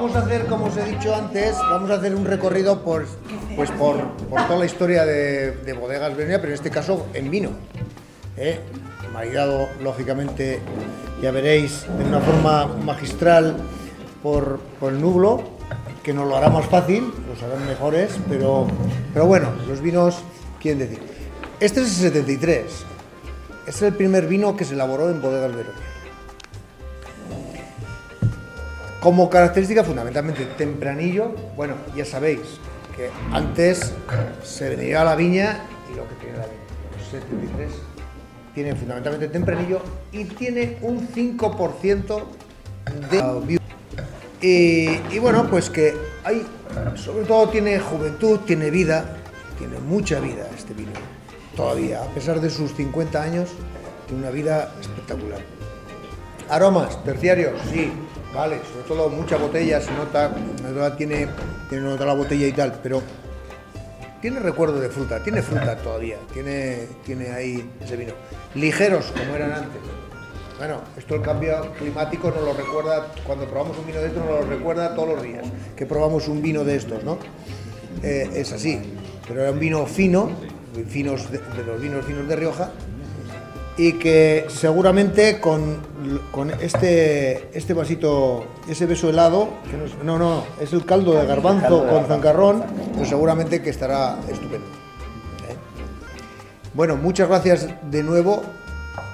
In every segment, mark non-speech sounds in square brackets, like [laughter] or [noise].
vamos a hacer, como os he dicho antes, vamos a hacer un recorrido por, pues por, por toda la historia de, de Bodegas Beronia, pero en este caso en vino. ¿eh? Maridado, lógicamente, ya veréis, de una forma magistral por, por el nublo, que nos lo hará más fácil, los harán mejores, pero, pero bueno, los vinos quieren decir. Este es el 73. Este es el primer vino que se elaboró en Bodegas Veronia. Como característica fundamentalmente tempranillo, bueno, ya sabéis que antes se venía a la viña y lo que tiene la viña, los 73, tiene fundamentalmente tempranillo y tiene un 5% de... Y, y bueno, pues que hay, sobre todo tiene juventud, tiene vida, tiene mucha vida este vino, todavía, a pesar de sus 50 años, tiene una vida espectacular. Aromas, terciarios, sí, vale, sobre todo mucha botella, se nota, tiene, tiene nota la botella y tal, pero tiene recuerdo de fruta, tiene fruta todavía, tiene, tiene ahí ese vino. Ligeros, como eran antes. Bueno, esto el cambio climático nos lo recuerda, cuando probamos un vino de estos nos lo recuerda todos los días, que probamos un vino de estos, ¿no? Eh, es así, pero era un vino fino, finos de los vinos finos de Rioja, y que seguramente con, con este, este vasito, ese beso helado, que no, es, no, no, es el caldo de garbanzo con zancarrón, pues seguramente que estará estupendo. ¿eh? Bueno, muchas gracias de nuevo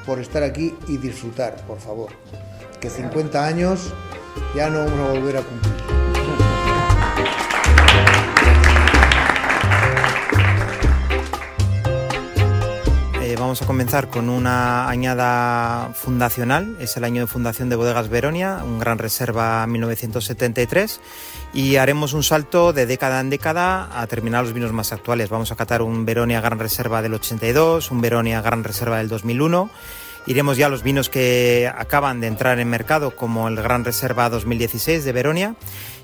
por estar aquí y disfrutar, por favor. Que 50 años ya no vamos a volver a cumplir. Vamos a comenzar con una añada fundacional, es el año de fundación de Bodegas Veronia, un gran reserva 1973, y haremos un salto de década en década a terminar los vinos más actuales. Vamos a catar un Veronia Gran Reserva del 82, un Veronia Gran Reserva del 2001. Iremos ya a los vinos que acaban de entrar en mercado, como el Gran Reserva 2016 de Veronia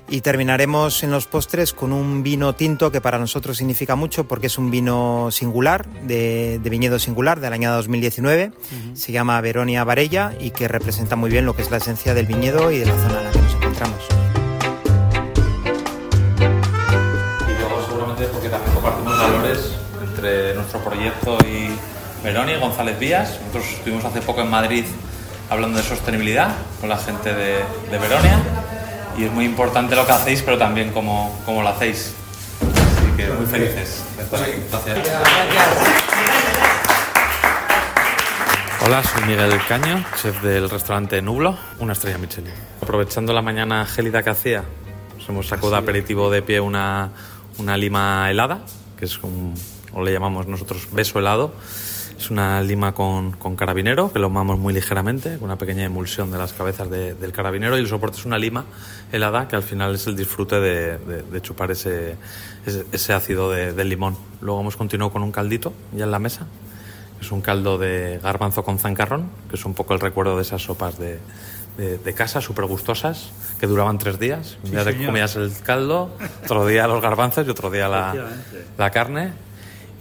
y terminaremos en los postres con un vino tinto que para nosotros significa mucho porque es un vino singular, de, de viñedo singular del año 2019. Uh -huh. Se llama Veronia Varella y que representa muy bien lo que es la esencia del viñedo y de la zona en la que nos encontramos. Y luego seguramente porque también compartimos valores entre nuestro proyecto y Veronia y González Vías. Nosotros estuvimos hace poco en Madrid hablando de sostenibilidad con la gente de, de Veronia y es muy importante lo que hacéis, pero también cómo, cómo lo hacéis. Así que muy felices. Gracias. Hola, soy Miguel Caño, chef del restaurante Nublo, una estrella Michelin. Aprovechando la mañana gélida que hacía, nos hemos sacado de aperitivo de pie una, una lima helada, que es un, o le llamamos nosotros beso helado. Es una lima con, con, carabinero que lo mamos muy ligeramente, con una pequeña emulsión de las cabezas de, del carabinero y el soporte es una lima helada que al final es el disfrute de, de, de chupar ese, ese, ese ácido del limón. Luego hemos continuado con un caldito ya en la mesa, es un caldo de garbanzo con zancarrón, que es un poco el recuerdo de esas sopas de, de, casa, súper gustosas, que duraban tres días. Un día sí, te comías el caldo, otro día los garbanzos y otro día la, la carne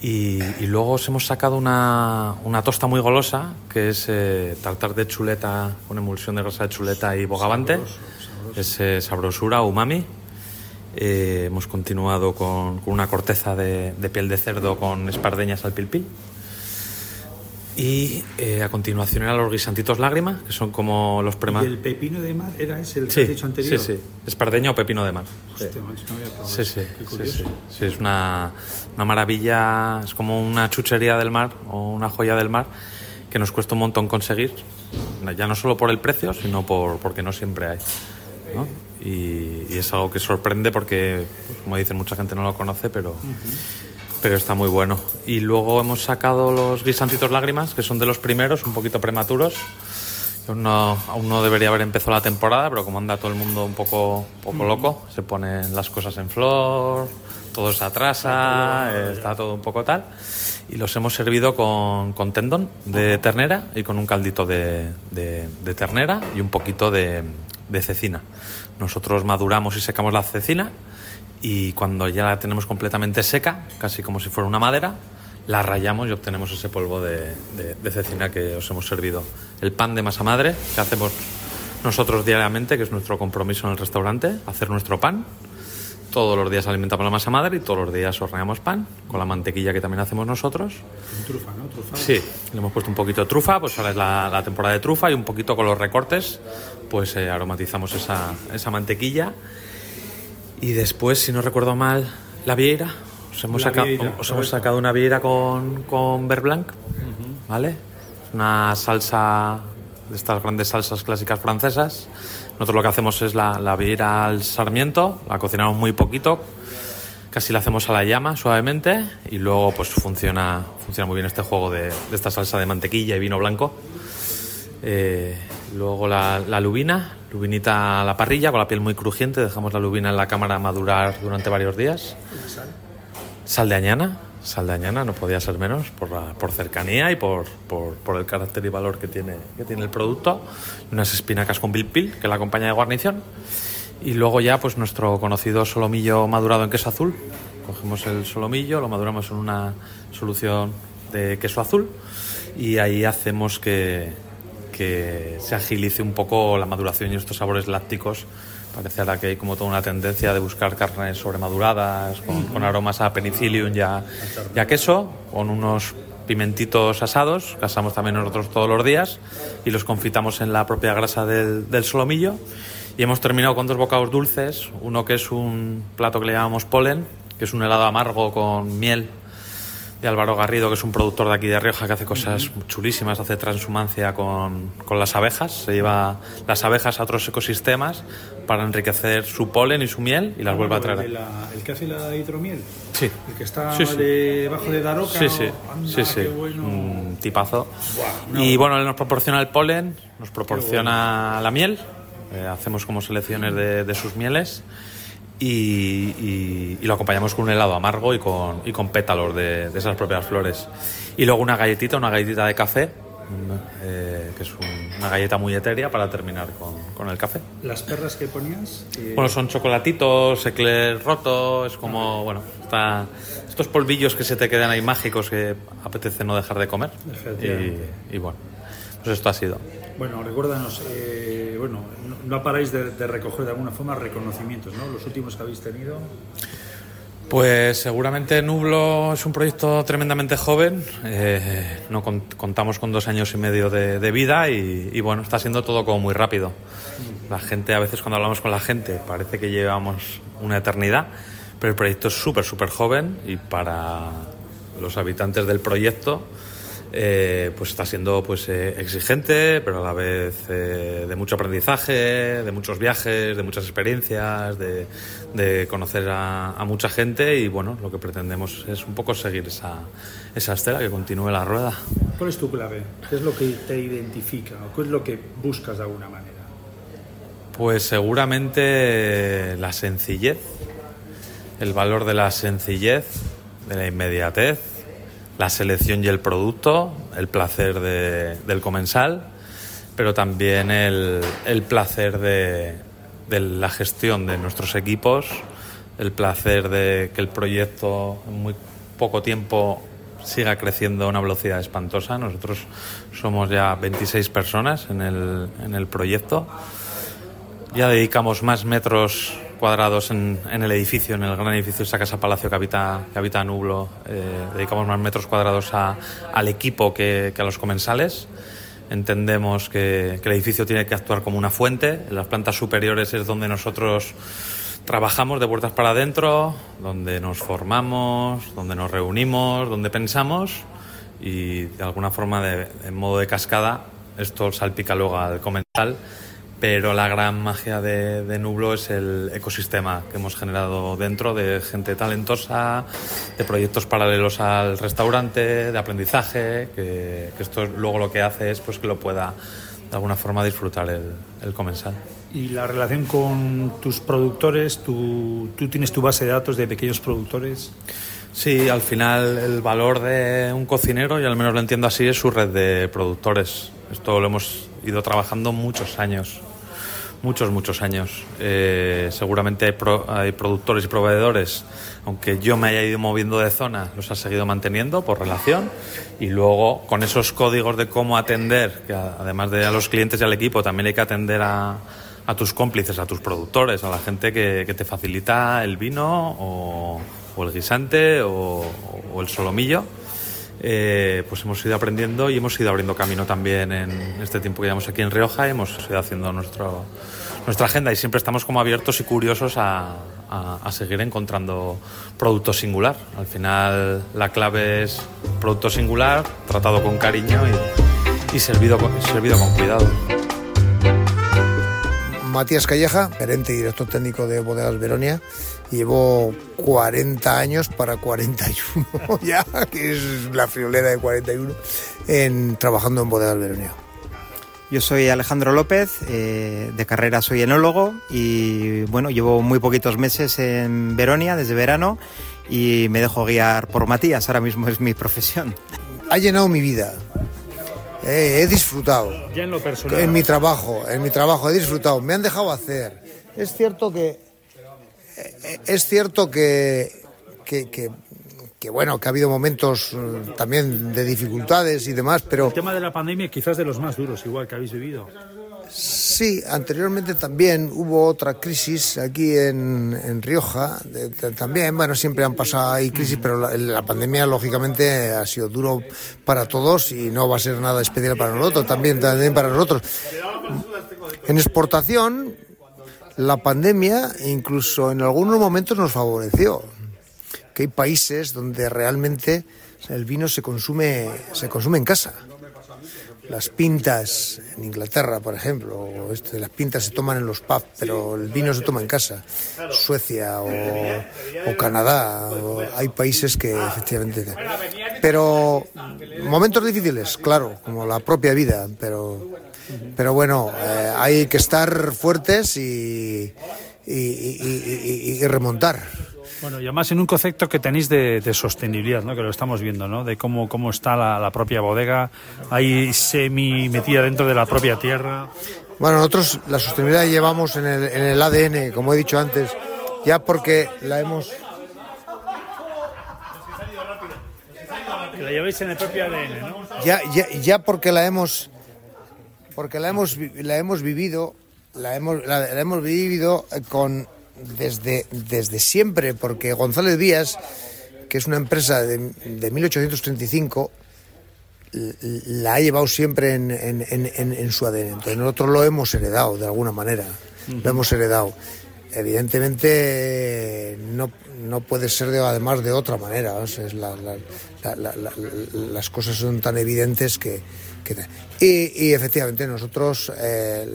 y, y, luego os hemos sacado una, una tosta muy golosa, que es eh, tartar de chuleta con emulsión de grasa de chuleta y bogavante. Sabroso, sabroso. Es eh, sabrosura, umami. Eh, hemos continuado con, con una corteza de, de, piel de cerdo con espardeñas al pilpil. Y eh, a continuación eran los guisantitos lágrima, que son como los prema... ¿Y el pepino de mar era ese el que sí, has dicho anterior? Sí, sí. Espardeña o pepino de mar. Hostia, sí. no había Sí, sí, Qué sí, curioso. sí. Sí, es una, una maravilla, es como una chuchería del mar o una joya del mar que nos cuesta un montón conseguir, ya no solo por el precio, sino por, porque no siempre hay. ¿no? Y, y, es algo que sorprende porque, pues, como dicen, mucha gente no lo conoce, pero, uh -huh. Pero está muy bueno. Y luego hemos sacado los guisantitos lágrimas, que son de los primeros, un poquito prematuros. Aún no, aún no debería haber empezado la temporada, pero como anda todo el mundo un poco, poco -huh. loco, se ponen las cosas en flor, todo se atrasa, eh, está todo un poco tal. Y los hemos servido con, con tendón de ternera y con un caldito de, de, de ternera y un poquito de, de cecina. Nosotros maduramos y secamos la cecina y cuando ya la tenemos completamente seca, casi como si fuera una madera, la rayamos y obtenemos ese polvo de, de, de, cecina que os hemos servido. El pan de masa madre que hacemos nosotros diariamente, que es nuestro compromiso en el restaurante, hacer nuestro pan. Todos los días alimentamos la masa madre y todos los días horneamos pan con la mantequilla que también hacemos nosotros. Trufa, ¿no? Trufa. Sí, le hemos puesto un poquito de trufa, pues ahora es la, la temporada de trufa y un poquito con los recortes, pues eh, aromatizamos esa, esa mantequilla. Y después, si no recuerdo mal, la vieira. Os hemos, saca- vieira, os hemos sacado una vieira con, con beurre blanc, ¿vale? Una salsa de estas grandes salsas clásicas francesas. Nosotros lo que hacemos es la, la vieira al sarmiento, la cocinamos muy poquito, casi la hacemos a la llama suavemente y luego pues funciona, funciona muy bien este juego de, de esta salsa de mantequilla y vino blanco. Eh, luego la, lubina, lubinita a la parrilla con la piel muy crujiente, dejamos la lubina en la cámara madurar durante varios días. Sal de añana, sal de añana, no podía ser menos por, la- por cercanía y por, por, por el carácter y valor que tiene, que tiene el producto. Unas espinacas con pilpil, que la acompaña de guarnición. Y luego ya pues nuestro conocido solomillo madurado en queso azul. Cogemos el solomillo, lo maduramos en una solución de queso azul y ahí hacemos que, que se agilice un poco la maduración y estos sabores lácticos. Parece ahora que hay como toda una tendencia de buscar carnes sobremaduradas con, con aromas a penicillium y a, y a queso, con unos pimentitos asados, que asamos también nosotros todos los días y los confitamos en la propia grasa del, del solomillo. Y hemos terminado con dos bocados dulces, uno que es un plato que le llamamos polen, que es un helado amargo con miel de Álvaro Garrido, que es un productor de aquí de Rioja que hace cosas chulísimas, hace transhumancia con, con las abejas, se lleva las abejas a otros ecosistemas para enriquecer su polen y su miel y las vuelve a El, traer. la- el que hace la hidromiel. Sí. El que está Sí, sí. debajo de Daroca. Sí, sí, Anda, sí, sí. qué bueno. Un tipazo. Buah, no. Y bueno, él nos proporciona el polen, nos proporciona la miel, eh, hacemos como selecciones de, de sus mieles y, y- y lo acompañamos con un helado amargo y con, y con pétalos de, de esas propias flores. Y luego una galletita, una galletita de café, mm, eh, que es un- una galleta muy etérea para terminar con, con el café. Las perras que ponías. eh, Bueno, son chocolatitos, eclair roto, es como, bueno, está, estos polvillos que se te quedan ahí mágicos que apetece no dejar de comer. Y, y bueno, pues esto ha sido. Bueno, recuérdanos, eh, bueno, no, no paráis de, recoger de alguna forma reconocimientos, ¿no? Los últimos que habéis tenido. Pues seguramente Nublo es un proyecto tremendamente joven. eh, no con- contamos con dos años y medio de, de vida y, y bueno, está siendo todo como muy rápido. La gente, a veces cuando hablamos con la gente, parece que llevamos una eternidad, pero el proyecto es súper, súper joven y para los habitantes del proyecto eh, pues está siendo pues eh, exigente, pero a la vez eh, de mucho aprendizaje, de muchos viajes, de muchas experiencias, de, de conocer a, a mucha gente y bueno, lo que pretendemos es un poco seguir esa, esa estela, que continúe la rueda. ¿Cuál es tu clave? ¿Qué es lo que te identifica? ¿O qué es lo que buscas de alguna manera? Pues seguramente la sencillez, el valor de la sencillez, de la inmediatez, la selección y el producto, el placer de- del comensal, pero también el, el placer de, de la gestión de nuestros equipos, el placer de que el proyecto en muy poco tiempo siga creciendo a una velocidad espantosa. Nosotros somos ya 26 personas en el, en el proyecto. Ya dedicamos más metros cuadrados en, en el edificio, en el gran edificio, esa casa palacio que habita, que habita Nublo. eh, dedicamos más metros cuadrados a- al equipo que, que a los comensales. Entendemos que, que el edificio tiene que actuar como una fuente. En las plantas superiores es donde nosotros trabajamos de puertas para adentro, donde nos formamos, donde nos reunimos, donde pensamos y de alguna forma, de, en modo de cascada, esto salpica luego al comensal pero la gran magia de, de Nublo es el ecosistema que hemos generado dentro de gente talentosa, de proyectos paralelos al restaurante, de aprendizaje, que, que esto luego lo que hace es pues que lo pueda de alguna forma disfrutar el, el comensal. Y la relación con tus productores, tú, tú tienes tu base de datos de pequeños productores. Sí, al final el valor de un cocinero, y al menos lo entiendo así, es su red de productores. Esto lo hemos ido trabajando muchos años. Muchos, muchos años. Eh, seguramente hay, productores y proveedores, aunque yo me haya ido moviendo de zona, los ha seguido manteniendo por relación. Y luego, con esos códigos de cómo atender, que además de a los clientes y al equipo, también hay que atender a, tus cómplices, a tus productores, a la gente que, te facilita el vino o, o el guisante o, o el solomillo eh, pues hemos ido aprendiendo y hemos ido abriendo camino también en este tiempo que llevamos aquí en Rioja. Hemos ido haciendo nuestra agenda y siempre estamos como abiertos y curiosos a, seguir encontrando producto singular. Al final la clave es producto singular, tratado con cariño y, servido con cuidado. Matías Calleja, gerente y director técnico de Bodegas Veronia. Llevo 40 años para 41 [laughs] ya, que es la friolera de 41, en, trabajando en Bodegas Veronia. Yo soy Alejandro López, eh, de carrera soy enólogo y bueno, llevo muy poquitos meses en Veronia desde verano y me dejo guiar por Matías, ahora mismo es mi profesión. Ha llenado mi vida, he disfrutado. Ya en lo personal. En mi trabajo, en mi trabajo he disfrutado. Me han dejado hacer. Es cierto que. eh, Es cierto que. que, que que bueno, que ha habido momentos eh, también de dificultades y demás, pero El tema de la pandemia quizás de los más duros, igual que habéis vivido. Sí, anteriormente también hubo otra crisis aquí en, Rioja, también, bueno, siempre han pasado ahí crisis, pero la, la pandemia lógicamente ha sido duro para todos y no va a ser nada especial para nosotros, también, también para nosotros. En exportación, la pandemia incluso en algunos momentos nos favoreció. Que hay países donde realmente el vino se consume, se consume en casa. Las pintas en Inglaterra, por ejemplo, o este, las pintas se toman en los pubs, pero el vino se toma en casa. Suecia o, o Canadá, o- hay países que efectivamente. Pero momentos difíciles, claro, como la propia vida, pero, pero bueno, eh, hay que estar fuertes y, y- y- y- y- y remontar. Bueno, y además en un concepto que tenéis de, de sostenibilidad, ¿no? que lo estamos viendo, ¿no? de cómo, cómo está la, la propia bodega, ahí semi metida dentro de la propia tierra. Bueno, nosotros la sostenibilidad llevamos en el, en el ADN, como he dicho antes, ya porque la hemos... La lleváis en el propio ADN, ¿no? Ya, ya, ya porque la hemos... Porque la hemos, la hemos vivido, la hemos, la, la hemos vivido con desde, desde siempre, porque González Díaz, que es una empresa de, de 1835, l- la ha llevado siempre en, en- en- su ADN. Entonces nosotros lo hemos heredado de alguna manera, lo hemos heredado. Evidentemente no, no puede ser de, además de otra manera. las cosas son tan evidentes que... y, efectivamente nosotros eh,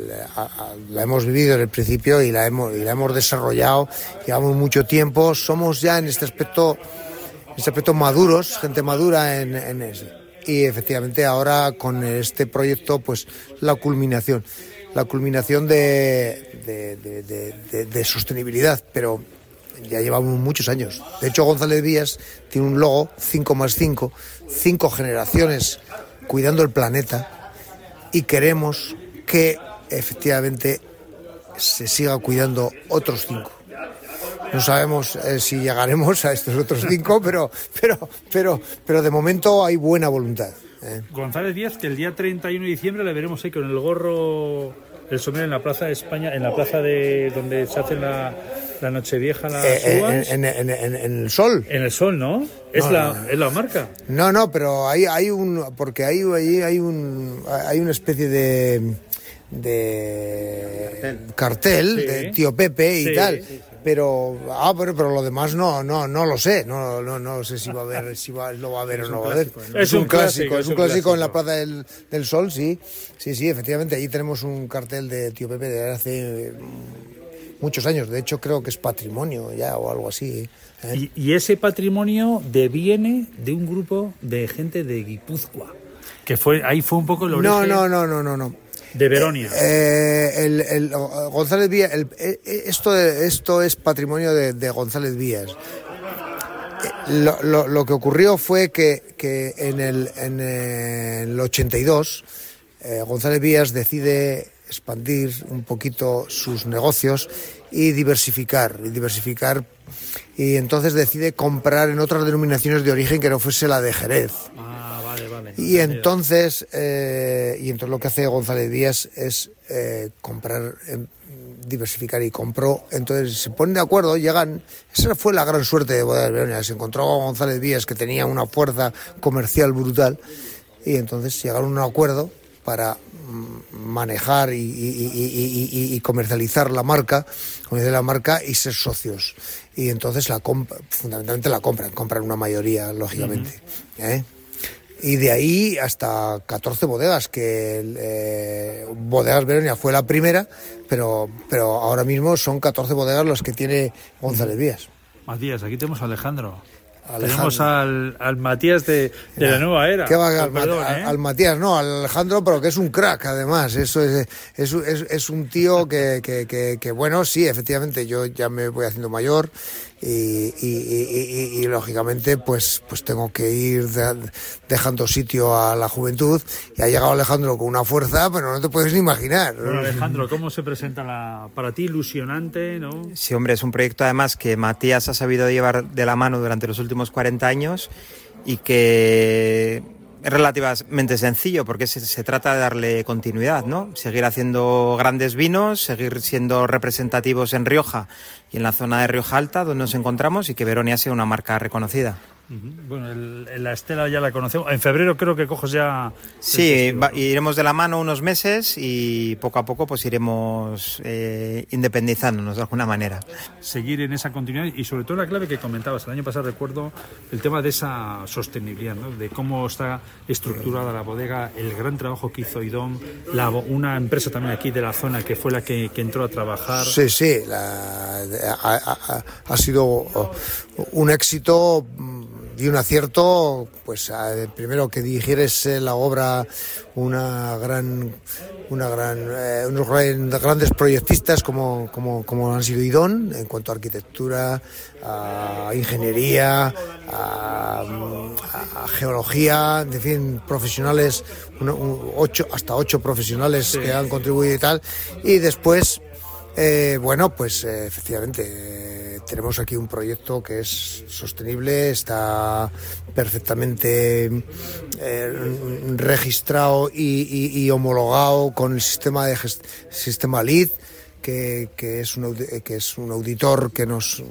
la, hemos vivido en el principio y la hemos, y la hemos desarrollado, llevamos mucho tiempo, somos ya en este aspecto este aspecto maduros, gente madura en, en. Y efectivamente ahora con este proyecto, pues la culminación, la culminación de, de, sostenibilidad, pero ya llevamos muchos años. De hecho, González Díaz tiene un logo, 5 más 5, cinco generaciones cuidando el planeta y queremos que efectivamente se siga cuidando otros cinco. No sabemos eh, si llegaremos a estos otros [laughs] cinco, pero, pero, pero, pero de momento hay buena voluntad. ¿eh? González Díaz, que el día 31 de diciembre le veremos ahí con el gorro, el sombrero en la Plaza de España, en la plaza de donde se hace la, la Nochevieja, las Eh, uvas. en, en- en- en- en el sol. En el sol, ¿no? Es, No, la, no. es la marca. No, no, pero hay, hay un, porque hay, hay, hay un, hay una especie de, de cartel, Sí. de tío Pepe y Sí, tal. sí, sí. Pero, ah, pero, pero lo demás no, no, no lo sé, no, no, no sé si va a haber, si va, lo va a haber o no va a haber. ¿no? Es un clásico, es un clásico en la Plaza del, del Sol, sí, sí, sí, efectivamente, ahí tenemos un cartel de tío Pepe de hace muchos años, de hecho creo que es patrimonio ya o algo así. ¿eh? Y, y ese patrimonio deviene de un grupo de gente de Guipúzcoa. Que fue, ahí fue un poco el origen No, no, no, no, no, no. de Veronia. Eh, el, el- González Vías, el- eh, eh, esto, esto es patrimonio de, de González Vías. Eh, Lo, lo- lo que ocurrió fue que, que en, el, en el 82 eh, González Vías decide expandir un poquito sus negocios y diversificar, y diversificar. Y entonces decide comprar en otras denominaciones de origen que no fuese la de Jerez. Ah, vale, vale. Y entonces, eh, y entonces lo que hace González Díaz es eh, comprar, em, diversificar y compró. Entonces se ponen de acuerdo, llegan. Esa fue la gran suerte de Bodegas Veronia. Se encontró a González Díaz que tenía una fuerza comercial brutal y entonces llegaron a un acuerdo para manejar y, y- y- y- y comercializar la marca, comercializar la marca y ser socios. Y entonces la fundamentalmente la compran, compran una mayoría, lógicamente. ¿eh? Y de ahí hasta 14 bodegas, que eh, Bodegas Veronia fue la primera, pero, pero ahora mismo son 14 bodegas las que tiene González Díaz. Matías, aquí tenemos a Alejandro. Alejandro. Tenemos al, al Matías de, de la nueva era. ¿Qué va al, perdón, al- ¿eh? al Matías? No, al Alejandro, pero que es un crack, además. Eso es, es, es, es un tío que, que, que, que, bueno, sí, efectivamente, yo ya me voy haciendo mayor y, y, y- y- y, lógicamente, pues, pues tengo que ir de- dejando sitio a la juventud. Y ha llegado Alejandro con una fuerza, pero no te puedes ni imaginar. Bueno, Alejandro, ¿cómo se presenta la, para ti ilusionante, no? Sí, hombre, es un proyecto además que Matías ha sabido llevar de la mano durante los últimos 40 años y que es relativamente sencillo porque se, se trata de darle continuidad, ¿no? Seguir haciendo grandes vinos, seguir siendo representativos en Rioja y en la zona de Rioja Alta donde nos encontramos y que Veronia sea una marca reconocida. Bueno, el- el- la estela ya la conocemos. En febrero creo que coges ya. Sí, iremos de la mano unos meses y poco a poco pues iremos eh, independizándonos de alguna manera. seguir en esa continuidad y sobre todo la clave que comentabas el año pasado recuerdo el tema de esa sostenibilidad ¿no? de cómo está estructurada la bodega el gran trabajo que hizo Idom la bo- una empresa también aquí de la zona que fue la que, que entró a trabajar Sí, sí, la- ha, ha- ha sido oh, un éxito mm, y un acierto, pues primero que dirigieres eh, la obra una gran, una gran, eh, unos gran- grandes proyectistas como, como, como han sido Idón en cuanto a arquitectura, a ingeniería, a, a- a geología, en fin, profesionales, uno- un- ocho, hasta ocho profesionales que han contribuido y tal, y después eh, bueno, pues eh, efectivamente tenemos aquí un proyecto que es sostenible, está perfectamente eh, registrado y, homologado con el sistema de sistema LEED, que, que es un que es un auditor que nos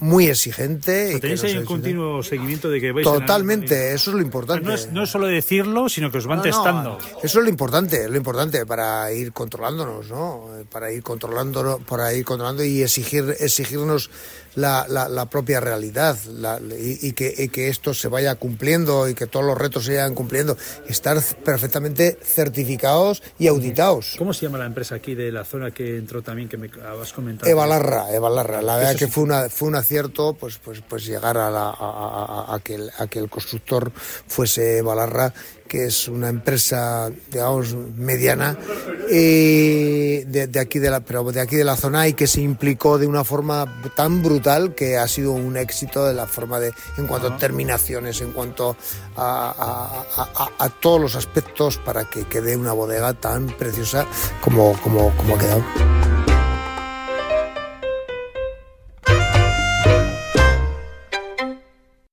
muy exigente. y tenéis ahí un continuo seguimiento de que vais en- Totalmente, eso es lo importante. no es, no es solo decirlo sino que os van No, no, testando eso es lo importante, es lo importante para ir controlándonos, ¿no? Para ir controlando, para ir controlando y exigir, exigirnos la, la- la propia realidad la- y, y que, y que esto se vaya cumpliendo y que todos los retos se vayan cumpliendo. Estar perfectamente certificados y auditados. ¿cómo se llama la empresa aquí de la zona que entró también que me has comentado? Eva Larra, Eva Larra. La verdad Eso que sí. fue una fue un acierto, pues pues pues llegar a, la, a, a- a- a que el, a que el constructor fuese Eva Larra, que es una empresa, digamos, mediana, de aquí de la pero de aquí de la zona y que se implicó de una forma tan brutal que ha sido un éxito de la forma de en cuanto a terminaciones, en cuanto a, a- a- a- a todos los aspectos para que quede una bodega tan preciosa como como como ha quedado.